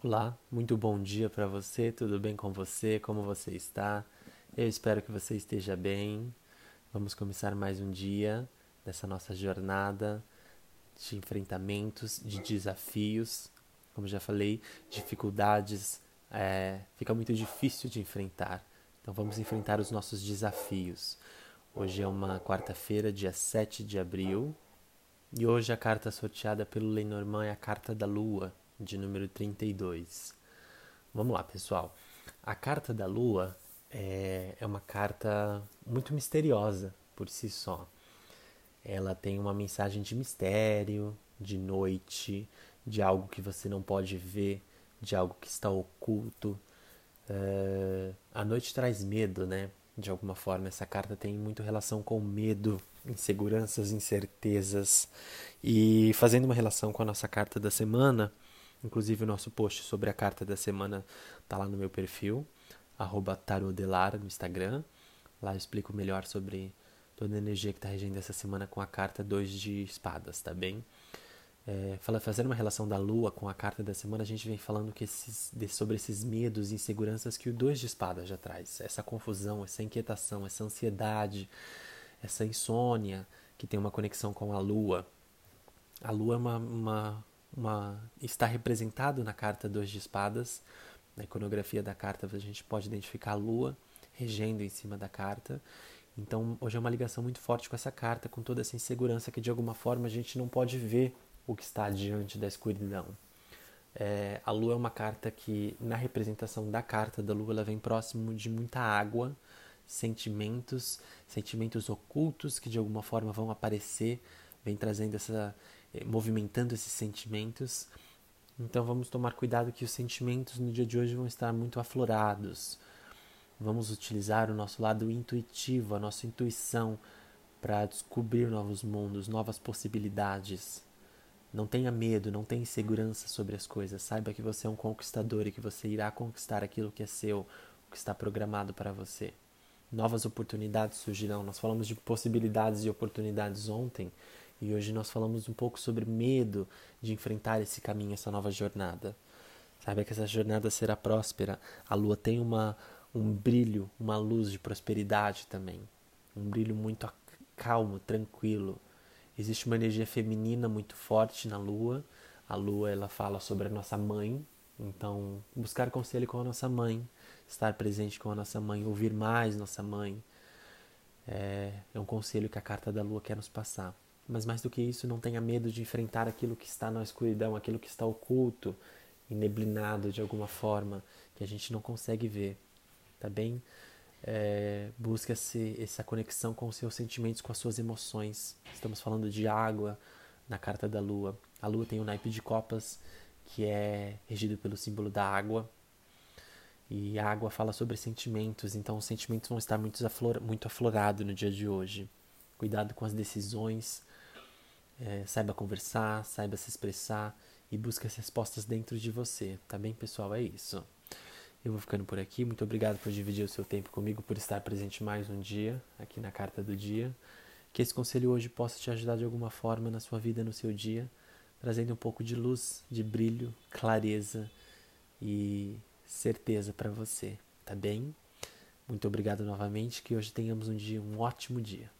Olá, muito bom dia para você, tudo bem com você? Como você está? Eu espero que você esteja bem. Vamos começar mais um dia dessa nossa jornada de enfrentamentos, de desafios. Como já falei, dificuldades é, fica muito difícil de enfrentar. Então vamos enfrentar os nossos desafios. Hoje é uma quarta-feira, dia 7 de abril, e hoje a carta sorteada pelo Lenormand é a carta da Lua de número 32. Vamos lá, pessoal. A carta da lua é, é uma carta muito misteriosa por si só. Ela tem uma mensagem de mistério, de noite, de algo que você não pode ver, de algo que está oculto. É, a noite traz medo, né? De alguma forma, essa carta tem muito relação com medo, inseguranças, incertezas. E fazendo uma relação com a nossa carta da semana, Inclusive o nosso post sobre a carta da semana tá lá no meu perfil, tarodelar no Instagram. Lá eu explico melhor sobre toda a energia que está regendo essa semana com a carta 2 de espadas, tá bem? É, fazendo uma relação da lua com a carta da semana, a gente vem falando que esses, de, sobre esses medos e inseguranças que o 2 de espadas já traz. Essa confusão, essa inquietação, essa ansiedade, essa insônia que tem uma conexão com a lua. A lua é uma, uma uma está representado na carta Dois de Espadas. Na iconografia da carta a gente pode identificar a lua regendo em cima da carta. Então, hoje é uma ligação muito forte com essa carta, com toda essa insegurança que de alguma forma a gente não pode ver o que está diante da escuridão. É, a lua é uma carta que, na representação da carta da lua, ela vem próximo de muita água, sentimentos, sentimentos ocultos que de alguma forma vão aparecer, vem trazendo essa movimentando esses sentimentos. Então vamos tomar cuidado que os sentimentos no dia de hoje vão estar muito aflorados. Vamos utilizar o nosso lado intuitivo, a nossa intuição para descobrir novos mundos, novas possibilidades. Não tenha medo, não tenha insegurança sobre as coisas. Saiba que você é um conquistador e que você irá conquistar aquilo que é seu, o que está programado para você. Novas oportunidades surgirão. Nós falamos de possibilidades e oportunidades ontem e hoje nós falamos um pouco sobre medo de enfrentar esse caminho, essa nova jornada. Saiba que essa jornada será próspera. A lua tem uma, um brilho, uma luz de prosperidade também. Um brilho muito calmo, tranquilo. Existe uma energia feminina muito forte na lua. A lua ela fala sobre a nossa mãe. Então, buscar conselho com a nossa mãe, estar presente com a nossa mãe, ouvir mais nossa mãe. É, é um conselho que a carta da lua quer nos passar. Mas mais do que isso, não tenha medo de enfrentar aquilo que está na escuridão, aquilo que está oculto, eneblinado de alguma forma, que a gente não consegue ver, tá bem? É, esse, essa conexão com os seus sentimentos, com as suas emoções. Estamos falando de água na carta da lua. A lua tem o naipe de copas, que é regido pelo símbolo da água. E a água fala sobre sentimentos, então os sentimentos vão estar muito, aflor, muito aflorados no dia de hoje. Cuidado com as decisões, é, saiba conversar, saiba se expressar e busque as respostas dentro de você, tá bem, pessoal? É isso. Eu vou ficando por aqui. Muito obrigado por dividir o seu tempo comigo, por estar presente mais um dia aqui na Carta do Dia. Que esse conselho hoje possa te ajudar de alguma forma na sua vida, no seu dia, trazendo um pouco de luz, de brilho, clareza e certeza para você, tá bem? Muito obrigado novamente. Que hoje tenhamos um dia, um ótimo dia.